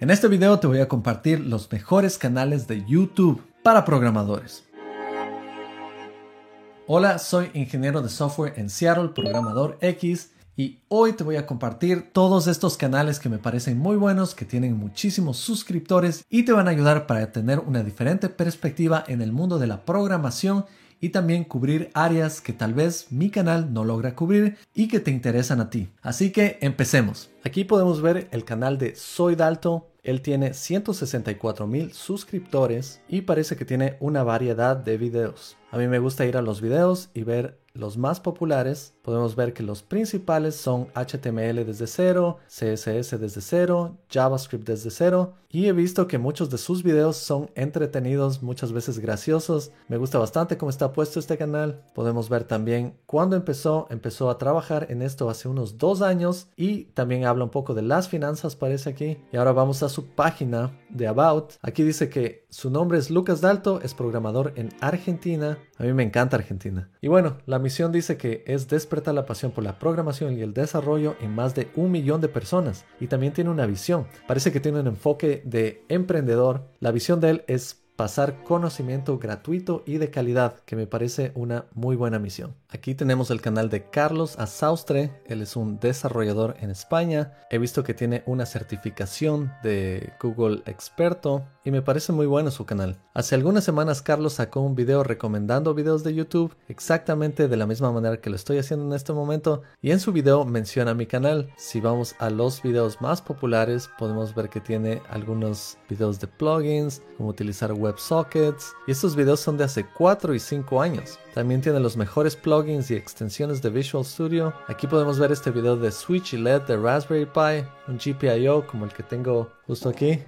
En este video te voy a compartir los mejores canales de YouTube para programadores. Hola, soy ingeniero de software en Seattle, programador X, y hoy te voy a compartir todos estos canales que me parecen muy buenos, que tienen muchísimos suscriptores y te van a ayudar para tener una diferente perspectiva en el mundo de la programación y también cubrir áreas que tal vez mi canal no logra cubrir y que te interesan a ti. Así que empecemos. Aquí podemos ver el canal de Soy Dalto. Él tiene 164 mil suscriptores y parece que tiene una variedad de videos. A mí me gusta ir a los videos y ver los más populares, podemos ver que los principales son HTML desde cero, CSS desde cero, JavaScript desde cero y he visto que muchos de sus videos son entretenidos, muchas veces graciosos. Me gusta bastante cómo está puesto este canal. Podemos ver también cuándo empezó, empezó a trabajar en esto hace unos dos años y también habla un poco de las finanzas parece aquí. Y ahora vamos a su página de About. Aquí dice que su nombre es Lucas Dalto, es programador en Argentina. A mí me encanta Argentina. Y bueno, la misión dice que es despertar la pasión por la programación y el desarrollo en más de un millón de personas. Y también tiene una visión. Parece que tiene un enfoque de emprendedor. La visión de él es pasar conocimiento gratuito y de calidad, que me parece una muy buena misión. Aquí tenemos el canal de Carlos Azaustre, él es un desarrollador en España. He visto que tiene una certificación de Google Experto y me parece muy bueno su canal. Hace algunas semanas Carlos sacó un video recomendando videos de YouTube exactamente de la misma manera que lo estoy haciendo en este momento y en su video menciona mi canal. Si vamos a los videos más populares podemos ver que tiene algunos videos de plugins, cómo utilizar web WebSockets y estos videos son de hace 4 y 5 años. También tiene los mejores plugins y extensiones de Visual Studio. Aquí podemos ver este video de Switch y LED de Raspberry Pi, un GPIO como el que tengo justo aquí.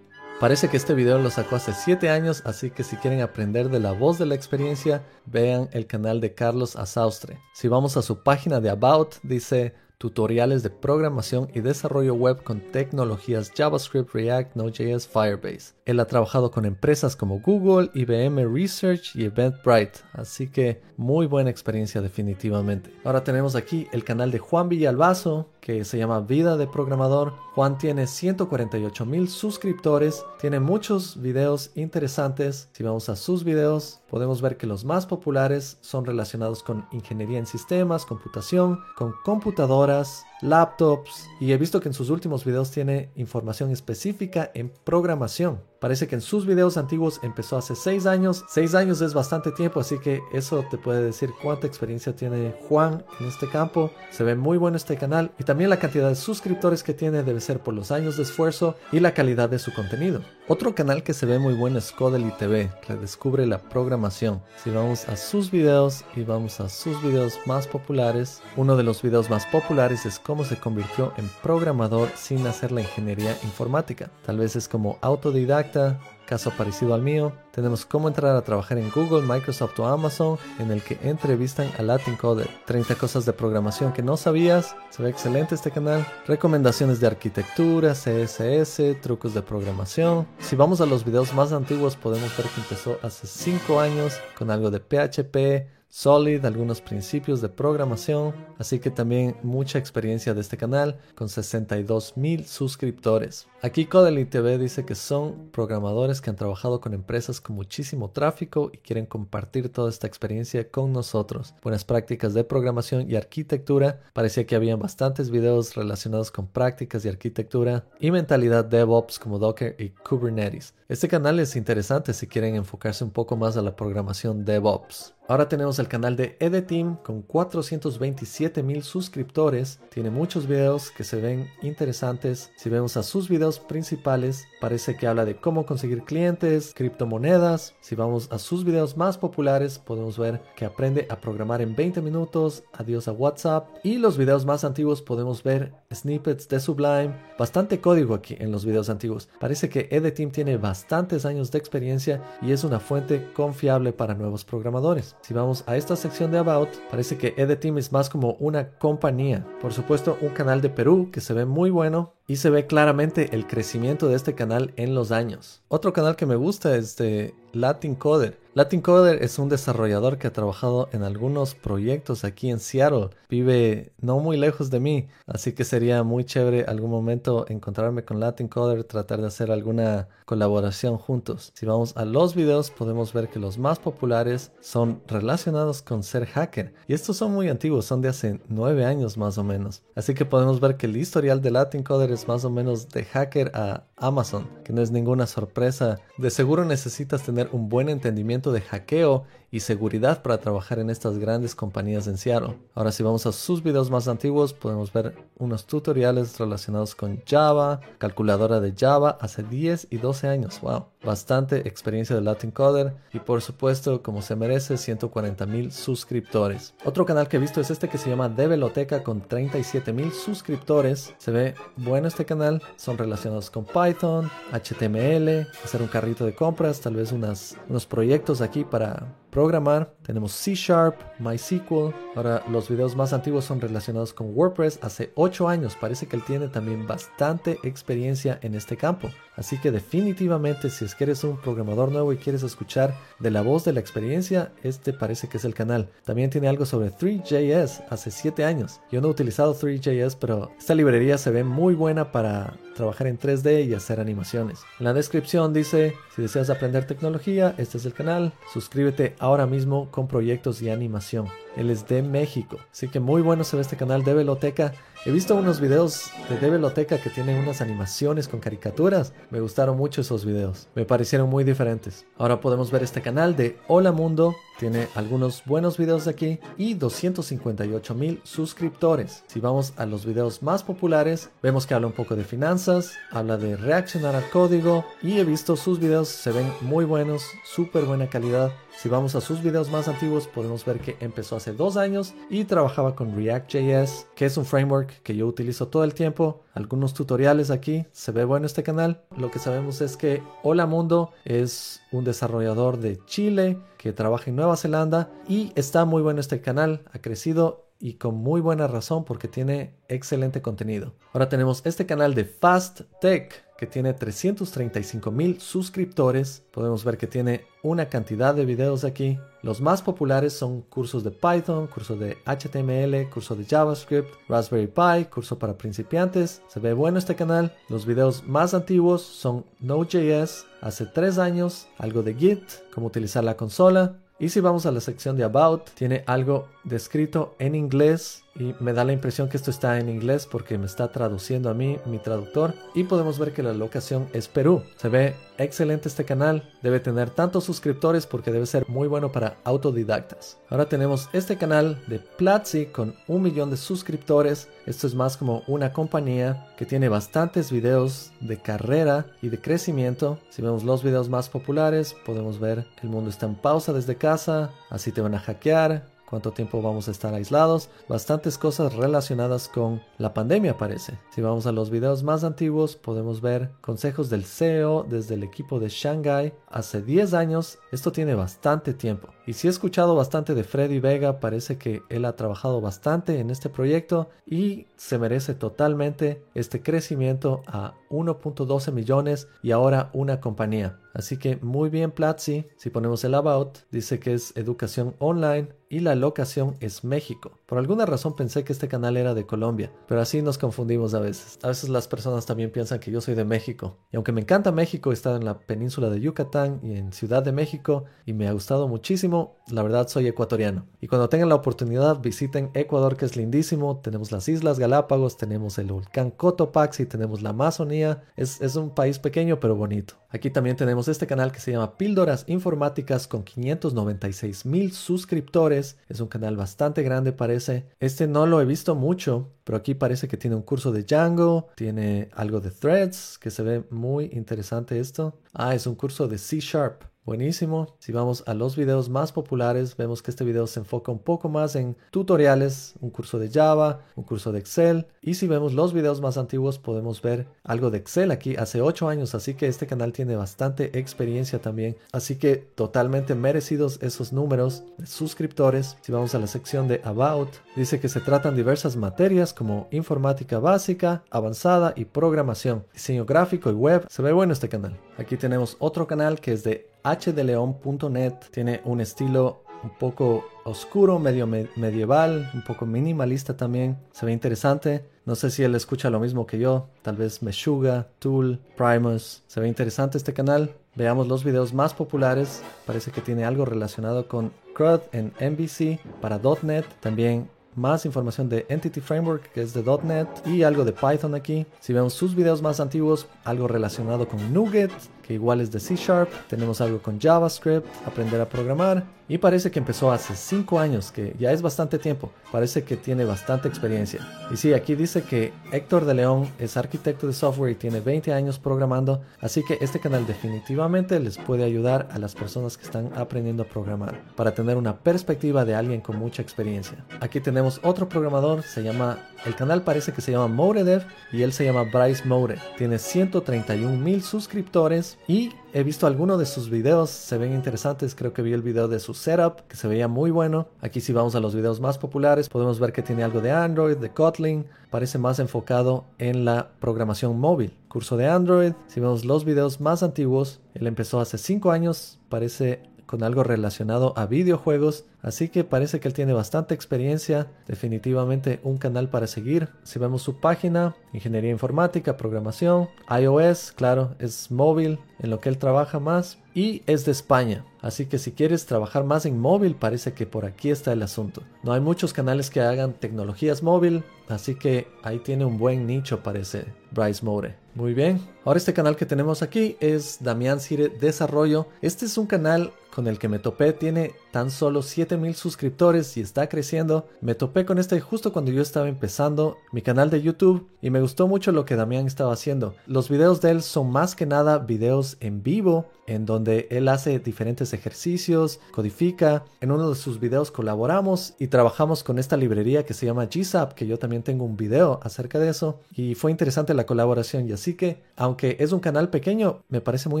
Parece que este video lo sacó hace 7 años, así que si quieren aprender de la voz de la experiencia, vean el canal de Carlos Azaustre. Si vamos a su página de About, dice tutoriales de programación y desarrollo web con tecnologías JavaScript, React, Node.js, Firebase. Él ha trabajado con empresas como Google, IBM Research y Eventbrite, así que muy buena experiencia definitivamente. Ahora tenemos aquí el canal de Juan Villalbazo, que se llama Vida de Programador. Juan tiene 148 mil suscriptores, tiene muchos videos interesantes. Si vamos a sus videos, podemos ver que los más populares son relacionados con ingeniería en sistemas, computación, con computadoras, horas laptops y he visto que en sus últimos videos tiene información específica en programación. Parece que en sus videos antiguos empezó hace 6 años. 6 años es bastante tiempo, así que eso te puede decir cuánta experiencia tiene Juan en este campo. Se ve muy bueno este canal y también la cantidad de suscriptores que tiene debe ser por los años de esfuerzo y la calidad de su contenido. Otro canal que se ve muy bueno es Codely TV, que descubre la programación. Si vamos a sus videos y vamos a sus videos más populares, uno de los videos más populares es cómo se convirtió en programador sin hacer la ingeniería informática. Tal vez es como autodidacta, caso parecido al mío. Tenemos cómo entrar a trabajar en Google, Microsoft o Amazon, en el que entrevistan a Latin Coder. 30 cosas de programación que no sabías. Se ve excelente este canal. Recomendaciones de arquitectura, CSS, trucos de programación. Si vamos a los videos más antiguos podemos ver que empezó hace 5 años con algo de PHP, Solid, algunos principios de programación, así que también mucha experiencia de este canal con 62 mil suscriptores. Aquí Codely TV dice que son programadores que han trabajado con empresas con muchísimo tráfico y quieren compartir toda esta experiencia con nosotros. Buenas prácticas de programación y arquitectura. Parecía que habían bastantes videos relacionados con prácticas de arquitectura y mentalidad DevOps como Docker y Kubernetes. Este canal es interesante si quieren enfocarse un poco más a la programación DevOps. Ahora tenemos el canal de Edeteam con 427 mil suscriptores. Tiene muchos videos que se ven interesantes. Si vemos a sus videos principales, parece que habla de cómo conseguir clientes, criptomonedas. Si vamos a sus videos más populares, podemos ver que aprende a programar en 20 minutos, adiós a WhatsApp. Y los videos más antiguos podemos ver snippets de Sublime. Bastante código aquí en los videos antiguos. Parece que Edeteam tiene bastantes años de experiencia y es una fuente confiable para nuevos programadores. Si vamos a esta sección de About, parece que Edeteam es más como una compañía. Por supuesto, un canal de Perú que se ve muy bueno y se ve claramente el crecimiento de este canal en los años. Otro canal que me gusta es de Latin Coder. Latin Coder es un desarrollador que ha trabajado en algunos proyectos aquí en Seattle. Vive no muy lejos de mí, así que sería muy chévere algún momento encontrarme con Latin Coder, tratar de hacer alguna colaboración juntos. Si vamos a los videos podemos ver que los más populares son relacionados con ser hacker. Y estos son muy antiguos, son de hace nueve años más o menos. Así que podemos ver que el historial de Latin Coder es más o menos de hacker a Amazon, que no es ninguna sorpresa. De seguro necesitas tener un buen entendimiento de hackeo y seguridad para trabajar en estas grandes compañías en Seattle. Ahora si vamos a sus videos más antiguos podemos ver unos tutoriales relacionados con Java, calculadora de Java hace 10 y 12 años. Wow, bastante experiencia de Latin Coder y por supuesto como se merece 140 mil suscriptores. Otro canal que he visto es este que se llama Develoteca con 37 mil suscriptores. Se ve bueno este canal, son relacionados con Python, HTML, hacer un carrito de compras, tal vez unas, unos proyectos aquí para programar. Tenemos C Sharp, MySQL. Ahora los videos más antiguos son relacionados con WordPress. Hace 8 años parece que él tiene también bastante experiencia en este campo. Así que definitivamente si es que eres un programador nuevo y quieres escuchar de la voz de la experiencia, este parece que es el canal. También tiene algo sobre 3JS hace 7 años. Yo no he utilizado 3JS, pero esta librería se ve muy buena para trabajar en 3D y hacer animaciones. En la descripción dice, si deseas aprender tecnología, este es el canal. Suscríbete ahora mismo con proyectos y animación. Él es de México. Así que muy bueno se ve este canal de Veloteca. He visto unos videos de Develoteca que tienen unas animaciones con caricaturas. Me gustaron mucho esos videos. Me parecieron muy diferentes. Ahora podemos ver este canal de Hola Mundo. Tiene algunos buenos videos aquí y 258 mil suscriptores. Si vamos a los videos más populares, vemos que habla un poco de finanzas, habla de reaccionar al código y he visto sus videos, se ven muy buenos, súper buena calidad. Si vamos a sus videos más antiguos, podemos ver que empezó hace dos años y trabajaba con React.js, que es un framework que yo utilizo todo el tiempo. Algunos tutoriales aquí, se ve bueno este canal. Lo que sabemos es que Hola Mundo es un desarrollador de Chile que trabaja en Nueva Zelanda y está muy bueno este canal, ha crecido y con muy buena razón porque tiene excelente contenido. Ahora tenemos este canal de Fast Tech que tiene 335 mil suscriptores. Podemos ver que tiene una cantidad de videos aquí. Los más populares son cursos de Python, cursos de HTML, curso de JavaScript, Raspberry Pi, curso para principiantes. Se ve bueno este canal. Los videos más antiguos son Node.js, hace 3 años, algo de Git, cómo utilizar la consola. Y si vamos a la sección de About, tiene algo descrito en inglés y me da la impresión que esto está en inglés porque me está traduciendo a mí mi traductor y podemos ver que la locación es Perú. Se ve excelente este canal, debe tener tantos suscriptores porque debe ser muy bueno para autodidactas. Ahora tenemos este canal de Platzi con un millón de suscriptores. Esto es más como una compañía que tiene bastantes videos de carrera y de crecimiento. Si vemos los videos más populares, podemos ver el mundo está en pausa desde casa, así te van a hackear, cuánto tiempo vamos a estar aislados, bastantes cosas relacionadas con la pandemia parece. Si vamos a los videos más antiguos podemos ver consejos del CEO desde el equipo de Shanghai hace 10 años, esto tiene bastante tiempo. Y si he escuchado bastante de Freddy Vega, parece que él ha trabajado bastante en este proyecto y se merece totalmente este crecimiento a 1.12 millones y ahora una compañía. Así que muy bien Platzi, si ponemos el about, dice que es educación online y la locación es México. Por alguna razón pensé que este canal era de Colombia, pero así nos confundimos a veces. A veces las personas también piensan que yo soy de México. Y aunque me encanta México, he estado en la península de Yucatán y en Ciudad de México y me ha gustado muchísimo, la verdad soy ecuatoriano. Y cuando tengan la oportunidad visiten Ecuador que es lindísimo, tenemos las Islas Galápagos, tenemos el volcán Cotopaxi, tenemos la Amazonía, es, es un país pequeño pero bonito. Aquí también tenemos este canal que se llama Píldoras Informáticas con 596 mil suscriptores. Es un canal bastante grande parece. Este no lo he visto mucho, pero aquí parece que tiene un curso de Django, tiene algo de Threads, que se ve muy interesante esto. Ah, es un curso de C Sharp. Buenísimo. Si vamos a los videos más populares, vemos que este video se enfoca un poco más en tutoriales, un curso de Java, un curso de Excel. Y si vemos los videos más antiguos, podemos ver algo de Excel aquí hace 8 años, así que este canal tiene bastante experiencia también. Así que totalmente merecidos esos números de suscriptores. Si vamos a la sección de About, dice que se tratan diversas materias como informática básica, avanzada y programación, diseño gráfico y web. Se ve bueno este canal. Aquí tenemos otro canal que es de hdleon.net. Tiene un estilo un poco oscuro, medio medieval, un poco minimalista también. Se ve interesante. No sé si él escucha lo mismo que yo. Tal vez Meshuga, Tool, Primus. Se ve interesante este canal. Veamos los videos más populares. Parece que tiene algo relacionado con CRUD en MVC para .NET. También más información de Entity Framework, que es de .NET, y algo de Python aquí. Si vemos sus videos más antiguos, algo relacionado con NuGet, que igual es de C Sharp. Tenemos algo con JavaScript, aprender a programar. Y parece que empezó hace 5 años, que ya es bastante tiempo. Parece que tiene bastante experiencia. Y sí, aquí dice que Héctor de León es arquitecto de software y tiene 20 años programando. Así que este canal definitivamente les puede ayudar a las personas que están aprendiendo a programar para tener una perspectiva de alguien con mucha experiencia. Aquí tenemos otro programador, se llama, el canal parece que se llama Moredev y él se llama Bryce More. Tiene 131 mil suscriptores y he visto algunos de sus videos, se ven interesantes. Creo que vi el video de su setup, que se veía muy bueno. Aquí si vamos a los videos más populares, podemos ver que tiene algo de Android, de Kotlin. Parece más enfocado en la programación móvil. Curso de Android. Si vemos los videos más antiguos, él empezó hace 5 años. Parece con algo relacionado a videojuegos, así que parece que él tiene bastante experiencia, definitivamente un canal para seguir. Si vemos su página, ingeniería informática, programación, iOS, claro, es móvil en lo que él trabaja más y es de España. Así que si quieres trabajar más en móvil, parece que por aquí está el asunto. No hay muchos canales que hagan tecnologías móvil, así que ahí tiene un buen nicho, parece Bryce More. Muy bien. Ahora este canal que tenemos aquí es Damián Sire Desarrollo. Este es un canal con el que me topé tiene tan solo 7000 suscriptores y está creciendo. Me topé con este justo cuando yo estaba empezando mi canal de YouTube y me gustó mucho lo que Damián estaba haciendo. Los videos de él son más que nada videos en vivo en donde él hace diferentes ejercicios, codifica. En uno de sus videos colaboramos y trabajamos con esta librería que se llama GZAP, que yo también tengo un video acerca de eso y fue interesante la colaboración y así que aunque es un canal pequeño, me parece muy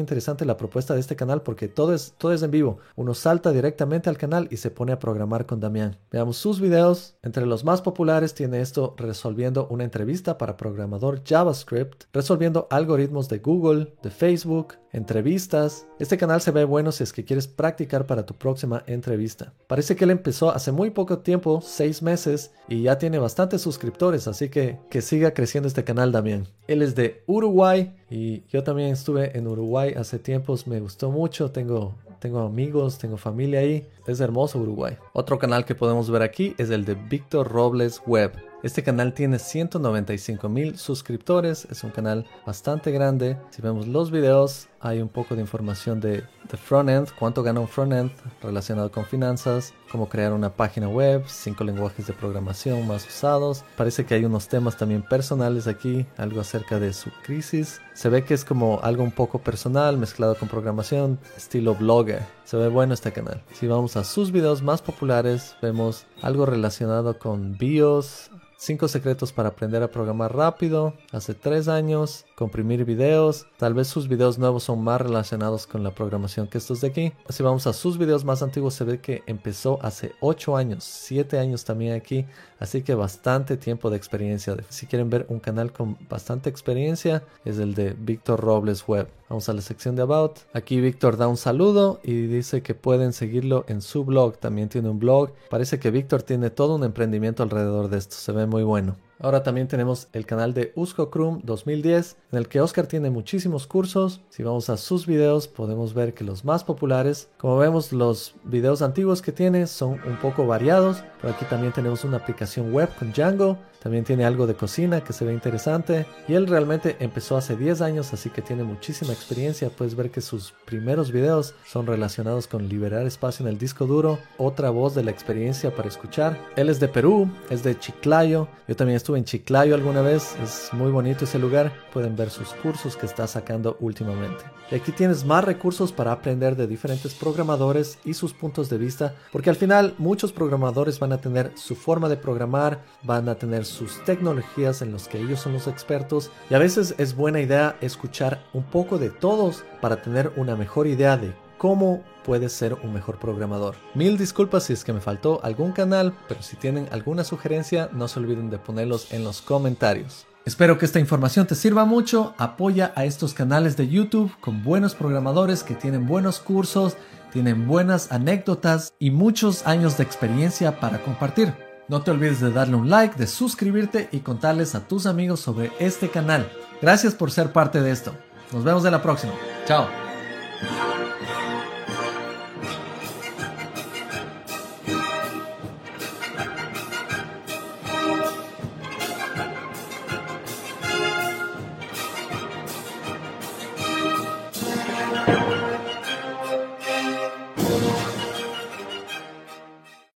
interesante la propuesta de este canal porque todo es, todo es en vivo. Uno salta directamente al canal y se pone a programar con Damián. Veamos sus videos. Entre los más populares tiene esto resolviendo una entrevista para programador JavaScript, resolviendo algoritmos de Google, de Facebook, entrevistas. Este canal se ve bueno si es que quieres practicar para tu próxima entrevista. Parece que él empezó hace muy poco tiempo, seis meses, y ya tiene bastantes suscriptores, así que que siga creciendo este canal Damián. Él es de Uruguay y yo también estuve en Uruguay hace tiempos, me gustó mucho, tengo tengo amigos, tengo familia ahí. Es hermoso Uruguay. Otro canal que podemos ver aquí es el de Víctor Robles Web. Este canal tiene 195 mil suscriptores, es un canal bastante grande. Si vemos los videos, hay un poco de información de, de frontend, cuánto gana un frontend relacionado con finanzas, cómo crear una página web, cinco lenguajes de programación más usados. Parece que hay unos temas también personales aquí, algo acerca de su crisis. Se ve que es como algo un poco personal mezclado con programación, estilo blogger. Se ve bueno este canal. Si vamos a sus videos más populares, vemos algo relacionado con BIOS, 5 secretos para aprender a programar rápido, hace 3 años, comprimir videos, tal vez sus videos nuevos son más relacionados con la programación que estos de aquí. Si vamos a sus videos más antiguos se ve que empezó hace 8 años, 7 años también aquí, así que bastante tiempo de experiencia. Si quieren ver un canal con bastante experiencia es el de Víctor Robles Web. Vamos a la sección de About. Aquí Víctor da un saludo y dice que pueden seguirlo en su blog. También tiene un blog. Parece que Víctor tiene todo un emprendimiento alrededor de esto. Se ve muy bueno. Ahora también tenemos el canal de Usco Chrome 2010, en el que Oscar tiene muchísimos cursos. Si vamos a sus videos, podemos ver que los más populares, como vemos, los videos antiguos que tiene son un poco variados. Pero aquí también tenemos una aplicación web con Django. También tiene algo de cocina que se ve interesante. Y él realmente empezó hace 10 años, así que tiene muchísima experiencia. Puedes ver que sus primeros videos son relacionados con liberar espacio en el disco duro. Otra voz de la experiencia para escuchar. Él es de Perú, es de Chiclayo. Yo también estoy estuve en Chiclayo alguna vez, es muy bonito ese lugar, pueden ver sus cursos que está sacando últimamente. Y aquí tienes más recursos para aprender de diferentes programadores y sus puntos de vista, porque al final muchos programadores van a tener su forma de programar, van a tener sus tecnologías en las que ellos son los expertos, y a veces es buena idea escuchar un poco de todos para tener una mejor idea de cómo puedes ser un mejor programador. Mil disculpas si es que me faltó algún canal, pero si tienen alguna sugerencia no se olviden de ponerlos en los comentarios. Espero que esta información te sirva mucho. Apoya a estos canales de YouTube con buenos programadores que tienen buenos cursos, tienen buenas anécdotas y muchos años de experiencia para compartir. No te olvides de darle un like, de suscribirte y contarles a tus amigos sobre este canal. Gracias por ser parte de esto. Nos vemos en la próxima. Chao.